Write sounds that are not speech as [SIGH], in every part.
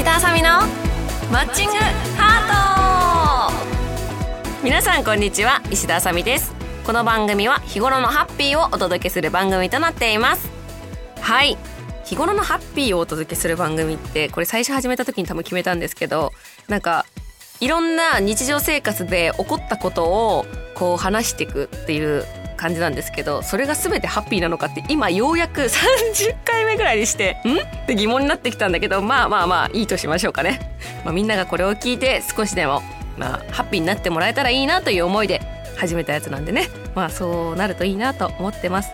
石田あさみのマッチングハート。皆さんこんにちは。石田あさみです。この番組は日頃のハッピーをお届けする番組となっています。はい。日頃のハッピーをお届けする番組ってこれ最初始めた時に多分決めたんですけどなんかいろんな日常生活で起こったことをこう話していくっていう感じなんですけどそれが全てハッピーなのかって今ようやく30回目ぐらいにしてん？って疑問になってきたんだけどまあまあまあいいとしましょうかね、まあ、みんながこれを聞いて少しでも、まあ、ハッピーになってもらえたらいいなという思いで始めたやつなんでね。まあそうなるといいなと思ってます。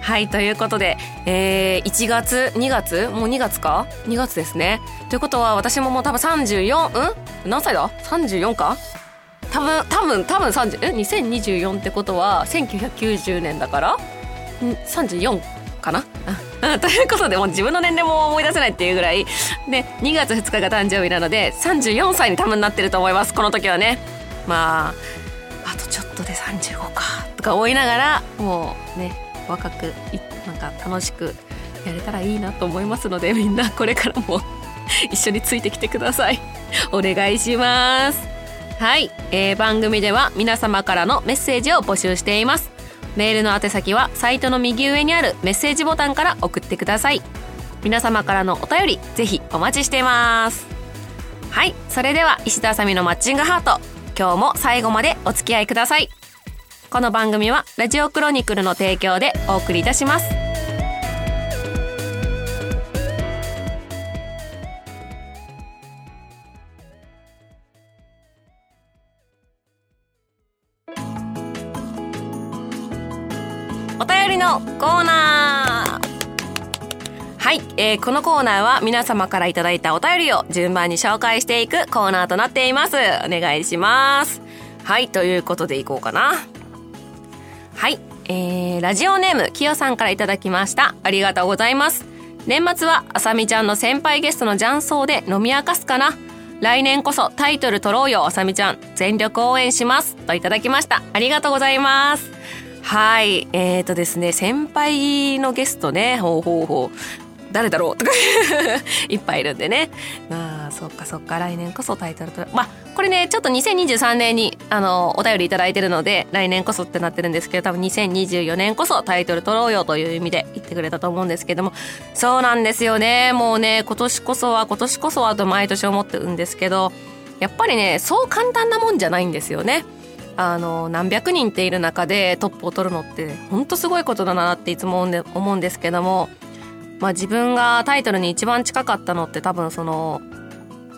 はいということで、えー、1月2月もう2月か？2月ですね。ということは私ももう多分34うん何歳だ？34か？多分多分多分30え2024ってことは1990年だから34かな？[LAUGHS] ということでもう自分の年齢も思い出せないっていうぐらいで2月2日が誕生日なので34歳に多分なってると思いますこの時はね。まああとちょっとで35かとか思いながらもうね若くなんか楽しくやれたらいいなと思いますのでみんなこれからも [LAUGHS] 一緒についてきてください。お願いします。はい、えー、番組では皆様からのメッセージを募集しています。メールの宛先はサイトの右上にあるメッセージボタンから送ってください。皆様からのお便りぜひお待ちしています。はい。それでは石田あさみのマッチングハート。今日も最後までお付き合いください。この番組はラジオクロニクルの提供でお送りいたします。のコーナー。はい、えー、このコーナーは皆様からいただいたお便りを順番に紹介していくコーナーとなっています。お願いします。はいということでいこうかな。はいえー、ラジオネームきよさんからいただきました。ありがとうございます。年末はあさみちゃんの先輩ゲストの雀荘で飲み明かすかな。来年こそタイトル取ろうよあさみちゃん。全力応援します。といただきました。ありがとうございます。はい。えっ、ー、とですね、先輩のゲストね、ほうほうほう。誰だろう？とか [LAUGHS] いっぱいいるんでね。まあ、そっかそっか、来年こそタイトルと。まあ、これね、ちょっと2023年に、あの、お便りいいてるので、来年こそってなってるんですけど、多分2024年こそタイトル取ろうよという意味で言ってくれたと思うんですけども、そうなんですよね。もうね、今年こそは、今年こそはと毎年思ってるんですけど、やっぱりね、そう簡単なもんじゃないんですよね。あの何百人っている中でトップを取るのって本当すごいことだなっていつも思うんですけども、まあ、自分がタイトルに一番近かったのって多分その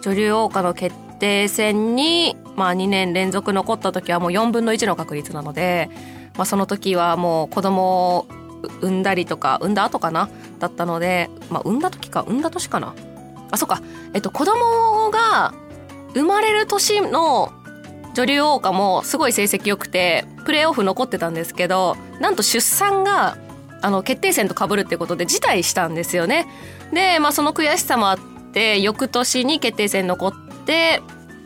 女流王家の決定戦に、まあ、2年連続残った時はもう4分の1の確率なので、まあ、その時はもう子供を産んだりとか産んだ後かなだったので、まあ、産んだ時か産んだ年かな。あそうか。えっと子供が生まれる年の女流王家もすごい成績良くてプレーオフ残ってたんですけどなんと出産があの決定戦と被るってことで辞退したんですよね。で、まあ、その悔しさもあって翌年に決定戦残って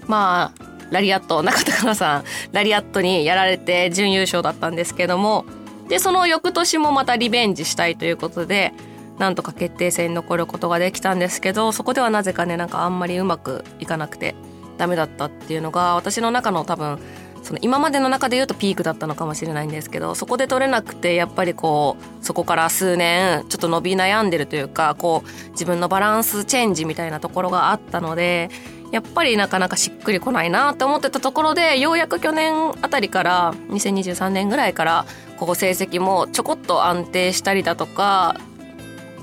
まあラリアット中田香菜さんラリアットにやられて準優勝だったんですけどもでその翌年もまたリベンジしたいということでなんとか決定戦に残ることができたんですけどそこではなぜかねなんかあんまりうまくいかなくてダメだったっていうのが私の中の多分その今までの中で言うとピークだったのかもしれないんですけどそこで取れなくてやっぱりこうそこから数年ちょっと伸び悩んでるというかこう自分のバランスチェンジみたいなところがあったのでやっぱりなかなかしっくりこないなって思ってたところでようやく去年あたりから2023年ぐらいからこう成績もちょこっと安定したりだとか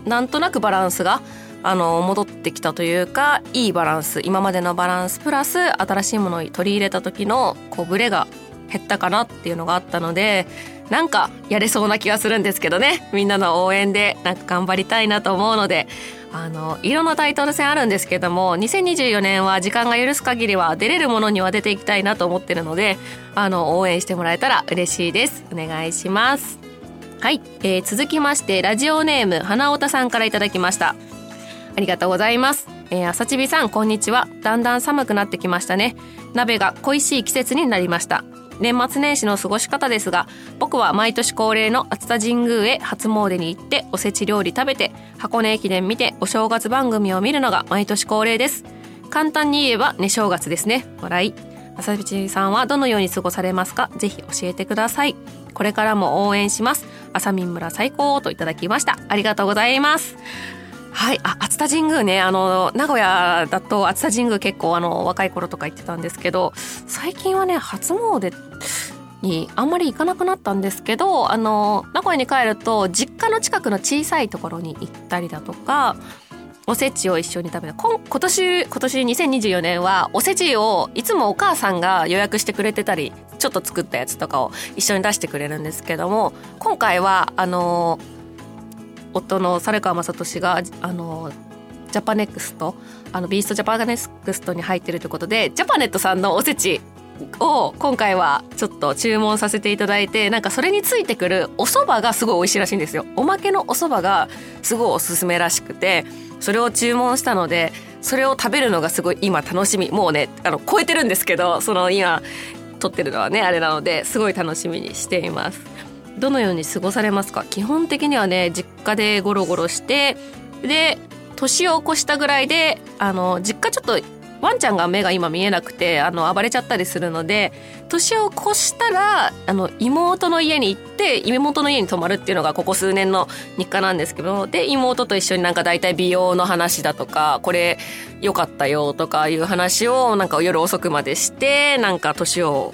なんとなくバランスがあの戻ってきたというかいいバランス今までのバランスプラス新しいものを取り入れた時のこうブレが減ったかなっていうのがあったのでなんかやれそうな気がするんですけどね。みんなの応援でなんか頑張りたいなと思うのであのいろんなタイトル戦あるんですけども2024年は時間が許す限りは出れるものには出ていきたいなと思ってるのであの応援してもらえたら嬉しいです。お願いします。はい、えー、続きましてラジオネーム花尾田さんからいただきました。ありがとうございます。えー、朝ちびさん、こんにちは。だんだん寒くなってきましたね。鍋が恋しい季節になりました。年末年始の過ごし方ですが、僕は毎年恒例の熱田神宮へ初詣に行っておせち料理食べて、箱根駅伝見てお正月番組を見るのが毎年恒例です。簡単に言えばね正月ですね笑い朝道さんはどのように過ごされますか？ぜひ教えてくださいこれからも応援します朝民村最高といただきましたありがとうございますはい、あ、熱田神宮ね、あの、名古屋だと熱田神宮結構あの、若い頃とか行ってたんですけど、最近はね、初詣にあんまり行かなくなったんですけど、あの、名古屋に帰ると、実家の近くの小さいところに行ったりだとか、おせちを一緒に食べた。今今年今年2024年はおせちをいつもお母さんが予約してくれてたりちょっと作ったやつとかを一緒に出してくれるんですけども今回はあの夫の猿川真寿があのジャパネクストあの BEAST Japanext に入ってるということでジャパネットさんのおせちを今回はちょっと注文させていただいてなんかそれについてくるお蕎麦がすごい美味しいらしいんですよ。おまけのお蕎麦がすごいおすすめらしくてそれを注文したのでそれを食べるのがすごい今楽しみ。もうねあの超えてるんですけどその今撮ってるのはねあれなのですごい楽しみにしています。どのように過ごされますか？基本的にはね実家でゴロゴロしてで年を越したぐらいであの実家ちょっとワンちゃんが目が今見えなくてあの暴れちゃったりするので年を越したらあの妹の家に行って妹の家に泊まるっていうのがここ数年の日課なんですけどで妹と一緒になんか大体美容の話だとかこれ良かったよとかいう話をなんか夜遅くまでしてなんか年を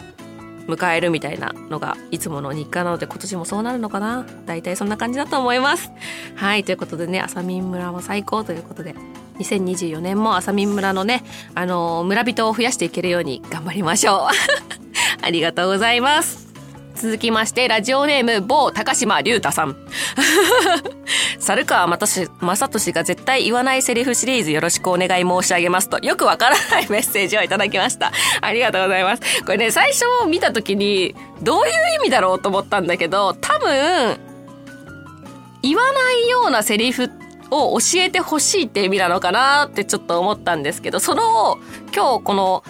迎えるみたいなのがいつもの日課なので今年もそうなるのかな。大体そんな感じだと思います。はいということでねあさみん村も最高ということで2024年もあさみん村のねあの村人を増やしていけるように頑張りましょう。[LAUGHS] ありがとうございます。続きましてラジオネーム某高島龍太さん。[LAUGHS] 猿川正俊が絶対言わないセリフシリーズよろしくお願い申し上げますとよくわからないメッセージをいただきました。ありがとうございます。これね最初見た時にどういう意味だろうと思ったんだけど多分言わないようなセリフを教えてほしいって意味なのかなってちょっと思ったんですけどその今日この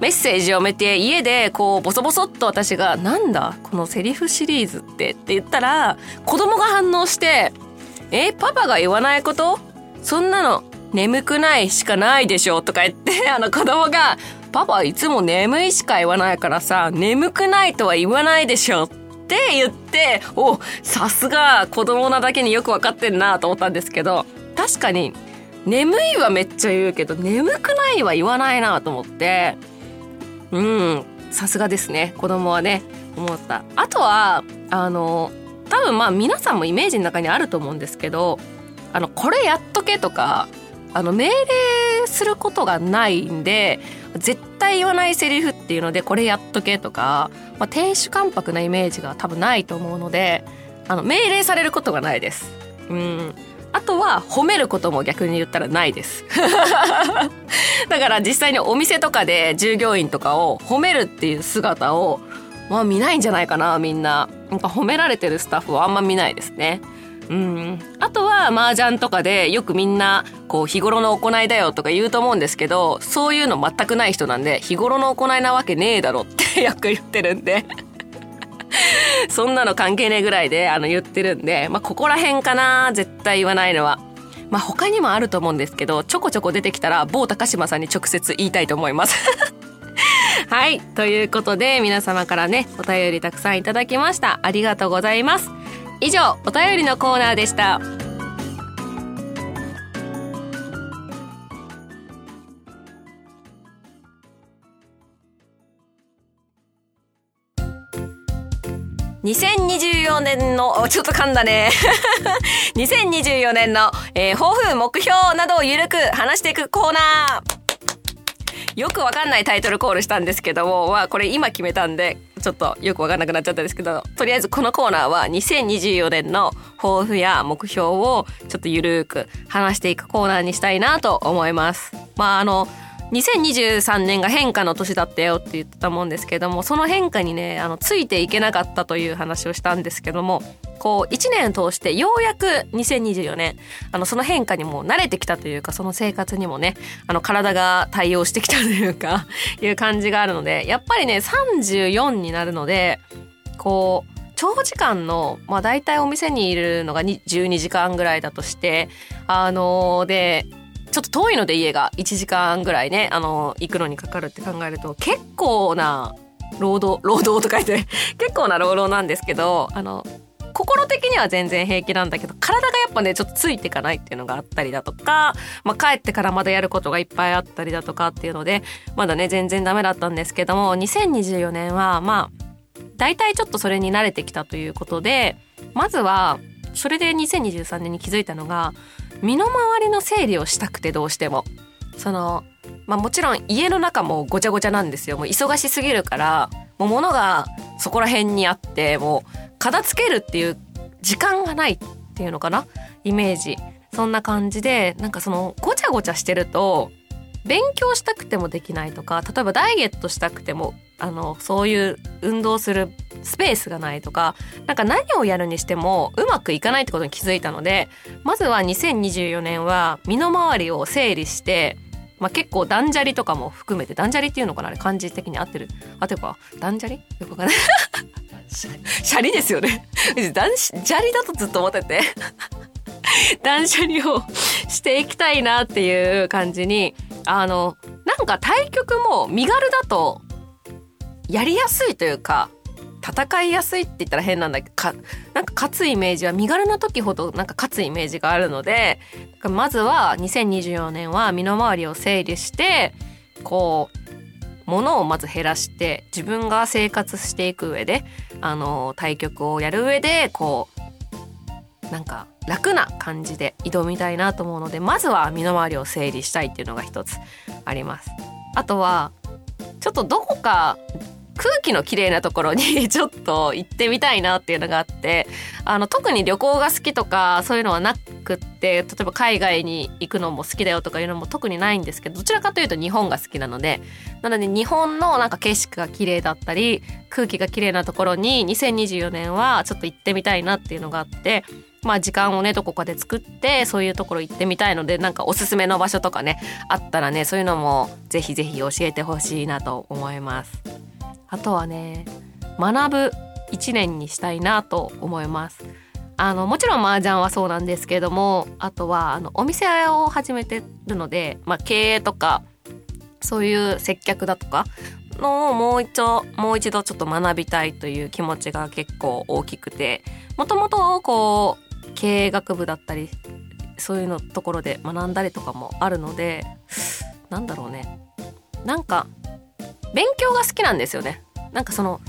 メッセージを見て家でこうボソボソっと私が「なんだこのセリフシリーズって」って言ったら子供が反応して「えパパが言わないこと？そんなの眠くないしかないでしょ」とか言って [LAUGHS] あの子供が「パパいつも眠いしか言わないからさ眠くないとは言わないでしょ」って言っておさすが子供なだけによく分かってんなと思ったんですけど確かに眠いはめっちゃ言うけど眠くないは言わないなと思ってうんさすがですね。子供はね思った。あとはあの多分まあ皆さんもイメージの中にあると思うんですけどあのこれやっとけとかあの命令することがないんで絶対言わないセリフっていうのでこれやっとけとか、まあ、亭主関白なイメージが多分ないと思うのであの命令されることがないです。うん。あとは褒めることも逆に言ったらないです。[LAUGHS] だから実際にお店とかで従業員とかを褒めるっていう姿をまあ見ないんじゃないかなみんな。なんか褒められてるスタッフはあんま見ないですね。うん、あとは麻雀とかでよくみんなこう日頃の行いだよとか言うと思うんですけどそういうの全くない人なんで日頃の行いなわけねえだろって [LAUGHS] よく言ってるんで。[LAUGHS] そんなの関係ねえぐらいであの言ってるんで、まあ、ここら辺かな絶対言わないのは。まあ、他にもあると思うんですけど、ちょこちょこ出てきたら、某高島さんに直接言いたいと思います。[LAUGHS] はい。ということで、皆様からね、お便りたくさんいただきました。ありがとうございます。以上、お便りのコーナーでした。2024年の、ちょっと噛んだね。[LAUGHS] 2024年の、えー、抱負、目標などをゆるく話していくコーナー。よくわかんないタイトルコールしたんですけども、まあこれ今決めたんで、ちょっとよくわかんなくなっちゃったんですけど、とりあえずこのコーナーは2024年の抱負や目標をちょっとゆるく話していくコーナーにしたいなと思います。まああの、2023年が変化の年だったよって言ってたもんですけどもその変化にねあのついていけなかったという話をしたんですけどもこう1年通してようやく2024年あのその変化にも慣れてきたというかその生活にもねあの体が対応してきたというかいう感じがあるのでやっぱりね34になるのでこう長時間の、まあ大体お店にいるのが12時間ぐらいだとして、あのー、で、ちょっと遠いので家が1時間ぐらいね、あの、行くのにかかるって考えると、結構な労働、労働と書いて、[LAUGHS] 結構な労働なんですけど、あの、心的には全然平気なんだけど、体がやっぱね、ちょっとついていかないっていうのがあったりだとか、まあ帰ってからまだやることがいっぱいあったりだとかっていうので、まだね、全然ダメだったんですけども、2024年は、まあ、大体ちょっとそれに慣れてきたということで、まずは、それで2023年に気づいたのが、身の回りの整理をしたくてどうしても。その、まあもちろん家の中もごちゃごちゃなんですよ。もう忙しすぎるから、もう物がそこら辺にあって、もう片付けるっていう時間がないっていうのかなイメージ。そんな感じで、なんかそのごちゃごちゃしてると、勉強したくてもできないとか、例えばダイエットしたくても、あの、そういう運動するスペースがないとか、なんか何をやるにしてもうまくいかないってことに気づいたので、まずは2024年は身の回りを整理して、まあ、結構断捨離とかも含めて断捨離っていうのかなあれ漢字的に合ってる。あてば断捨離？よくわかんない。シャリですよね。断捨離だとずっと思ってて。断捨離をしていきたいなっていう感じにあのなんか対局も身軽だとやりやすいというか戦いやすいって言ったら変なんだけどかなんか勝つイメージは身軽な時ほどなんか勝つイメージがあるのでまずは2024年は身の回りを整理してこう物をまず減らして自分が生活していく上であの対局をやる上でこうなんか楽な感じで挑みたいなと思うのでまずは身の回りを整理したいっていうのが一つあります。あとはちょっとどこか空気の綺麗なところに [LAUGHS] ちょっと行ってみたいなっていうのがあってあの特に旅行が好きとかそういうのはなくって例えば海外に行くのも好きだよとかいうのも特にないんですけどどちらかというと日本が好きなのでなので日本のなんか景色が綺麗だったり空気が綺麗なところに2024年はちょっと行ってみたいなっていうのがあってまあ時間をねどこかで作ってそういうところ行ってみたいのでなんかおすすめの場所とかねあったらねそういうのもぜひぜひ教えてほしいなと思います。あとはね学ぶ一年にしたいなと思います。あのもちろん麻雀はそうなんですけれどもあとはあのお店を始めてるので、まあ、経営とかそういう接客だとかのをもう一度もう一度ちょっと学びたいという気持ちが結構大きくてもともとこう経営学部だったりそういうのところで学んだりとかもあるのでなんだろうねなんか勉強が好きなんですよね。なんかその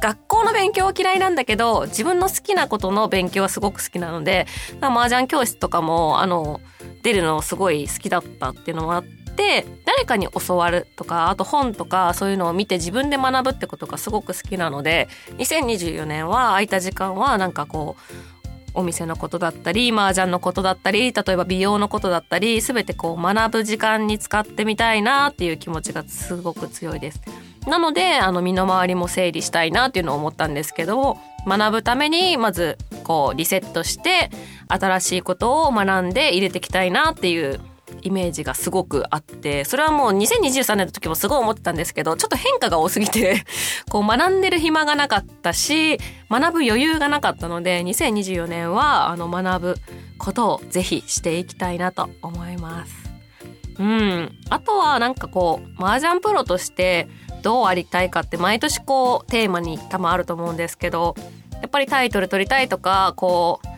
学校の勉強は嫌いなんだけど自分の好きなことの勉強はすごく好きなので麻雀教室とかもあの出るのすごい好きだったっていうのもあって誰かに教わるとかあと本とかそういうのを見て自分で学ぶってことがすごく好きなので2024年は空いた時間はなんかこうお店のことだったり麻雀のことだったり例えば美容のことだったり全てこう学ぶ時間に使ってみたいなっていう気持ちがすごく強いです。なのであの身の回りも整理したいなっていうのを思ったんですけど学ぶためにまずこうリセットして新しいことを学んで入れていきたいなっていうイメージがすごくあってそれはもう2023年の時もすごい思ってたんですけどちょっと変化が多すぎて [LAUGHS] こう学んでる暇がなかったし学ぶ余裕がなかったので2024年はあの学ぶことをぜひしていきたいなと思います。うん、あとはなんかこう麻雀プロとしてどうありたいかって毎年こうテーマに多分あると思うんですけどやっぱりタイトル取りたいとかこう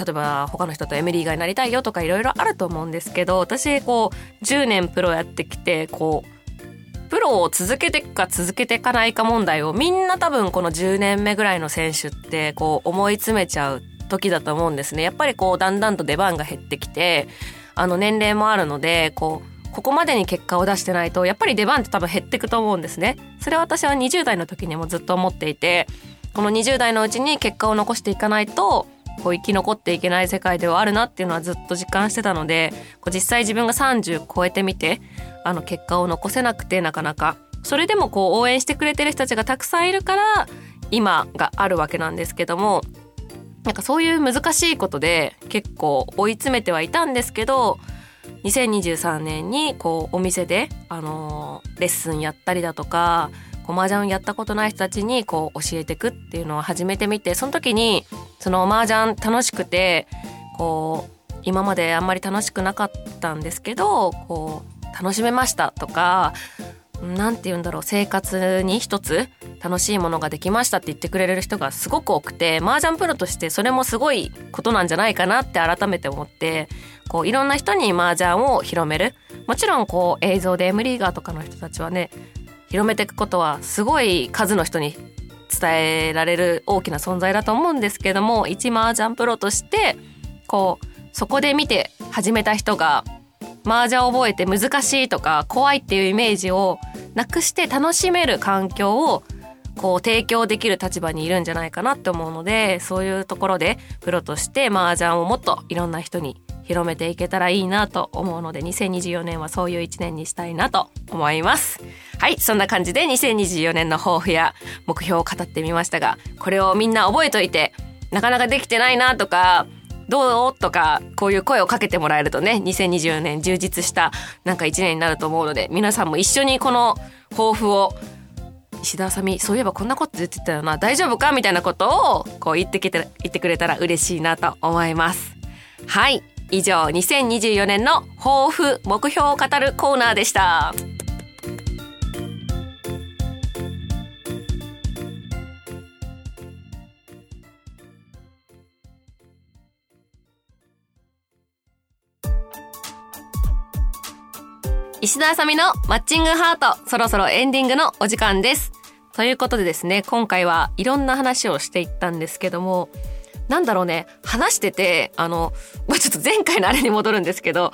例えば他の人とエミリーがになりたいよとかいろいろあると思うんですけど私こう10年プロやってきてこうプロを続けていくか続けていかないか問題をみんな多分この10年目ぐらいの選手ってこう思い詰めちゃう時だと思うんですね。やっぱりこうだんだんと出番が減ってきてあの年齢もあるのでこうここまでに結果を出してないとやっぱり出番って多分減っていくと思うんですね。それは私は20代の時にもずっと思っていてこの20代のうちに結果を残していかないとこう生き残っていけない世界ではあるなっていうのはずっと実感してたのでこう実際自分が30超えてみてあの結果を残せなくてなかなか。それでもこう応援してくれてる人たちがたくさんいるから今があるわけなんですけどもなんかそういう難しいことで結構追い詰めてはいたんですけど2023年にこうお店で、あの、レッスンやったりだとかこう麻雀やったことない人たちにこう教えてくっていうのを始めてみてその時にその麻雀楽しくてこう今まであんまり楽しくなかったんですけどこう楽しめましたとか何て言うんだろう生活に一つ楽しいものができましたって言ってくれる人がすごく多くて麻雀プロとしてそれもすごいことなんじゃないかなって改めて思ってこういろんな人に麻雀を広める。もちろんこう映像で M リーガーとかの人たちはね広めていくことはすごい数の人に伝えられる大きな存在だと思うんですけども一麻雀プロとしてこうそこで見て始めた人が麻雀を覚えて難しいとか怖いっていうイメージをなくして楽しめる環境をこう提供できる立場にいるんじゃないかなって思うのでそういうところでプロとして麻雀をもっといろんな人に広めていけたらいいなと思うので2024年はそういう1年にしたいなと思います。はいそんな感じで2024年の抱負や目標を語ってみましたがこれをみんな覚えといてなかなかできてないなとかどう？とか、こういう声をかけてもらえるとね、2024年充実したなんか一年になると思うので、皆さんも一緒にこの抱負を石田あさみそういえばこんなこと言ってたよな大丈夫か？みたいなことをこう言ってきて言ってくれたら嬉しいなと思います。はい。以上2024年の抱負目標を語るコーナーでした石田あさみのマッチングハート、そろそろエンディングのお時間です。ということでですね、今回はいろんな話をしていったんですけども、なんだろうね、話してて、あの、まあちょっと前回のあれに戻るんですけど、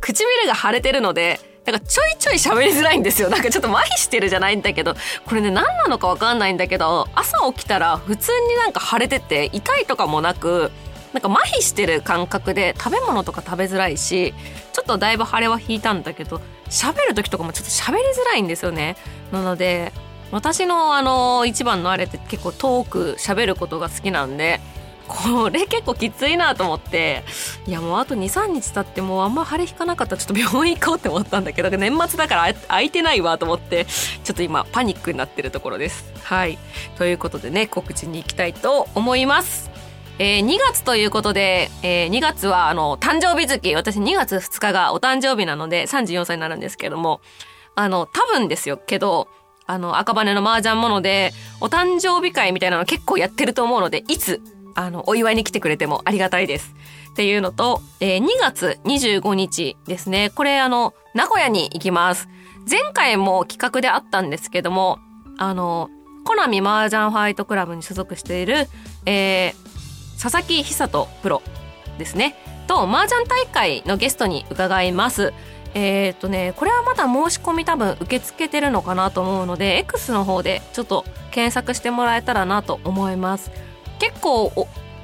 唇が腫れてるので、なんかちょいちょい喋りづらいんですよ。なんかちょっと麻痺してるじゃないんだけど、これね、何なのかわかんないんだけど、朝起きたら普通になんか腫れてて、痛いとかもなく、なんか麻痺してる感覚で食べ物とか食べづらいしちょっとだいぶ腫れは引いたんだけど喋る時とかもちょっと喋りづらいんですよねなので私のあの一番のあれって結構遠く喋ることが好きなんでこれ結構きついなと思って。いやもうあと23日経ってもうあんま腫れ引かなかったらちょっと病院行こうって思ったんだけど年末だから空いてないわと思ってちょっと今パニックになってるところです。はい。ということでね告知に行きたいと思います。えー、2月ということで、えー、2月はあの誕生日月。私2月2日がお誕生日なので34歳になるんですけども。あの多分ですよ。けどあの赤羽の麻雀ものでお誕生日会みたいなの結構やってると思うのでいつあのお祝いに来てくれてもありがたいです。っていうのと、えー、2月25日ですねこれあの名古屋に行きます。前回も企画であったんですけどもあのコナミ麻雀ファイトクラブに所属している、えー、佐々木久人プロですねと麻雀大会のゲストに伺いますえっ、とねこれはまだ申し込み多分受け付けてるのかなと思うので X の方でちょっと検索してもらえたらなと思います結構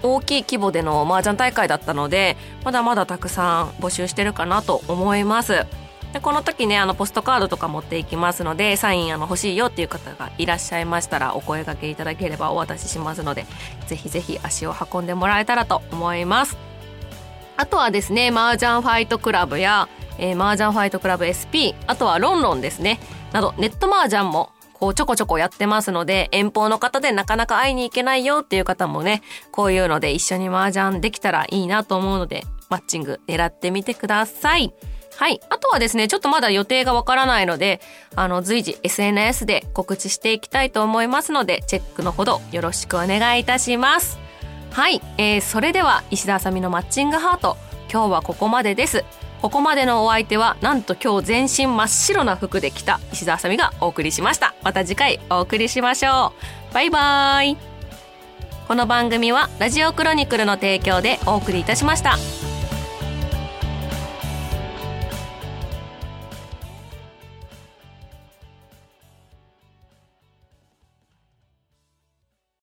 大きい規模での麻雀大会だったのでまだまだたくさん募集してるかなと思います。でこの時ねあのポストカードとか持っていきますのでサインあの欲しいよっていう方がいらっしゃいましたらお声掛けいただければお渡ししますのでぜひぜひ足を運んでもらえたらと思います。あとはですね麻雀ファイトクラブや、えー、麻雀ファイトクラブ SP あとはロンロンですね。などネット麻雀もこうちょこちょこやってますので遠方の方でなかなか会いに行けないよっていう方もねこういうので一緒に麻雀できたらいいなと思うのでマッチング狙ってみてください。はい。あとはですね、ちょっとまだ予定がわからないので、あの、随時 SNS で告知していきたいと思いますので、チェックのほどよろしくお願いいたします。はい。えー、それでは、石田あさみのマッチングハート、今日はここまでです。ここまでのお相手は、なんと今日全身真っ白な服で来た石澤あさみがお送りしました。また次回お送りしましょう。バイバーイ。この番組は、ラジオクロニクルの提供でお送りいたしました。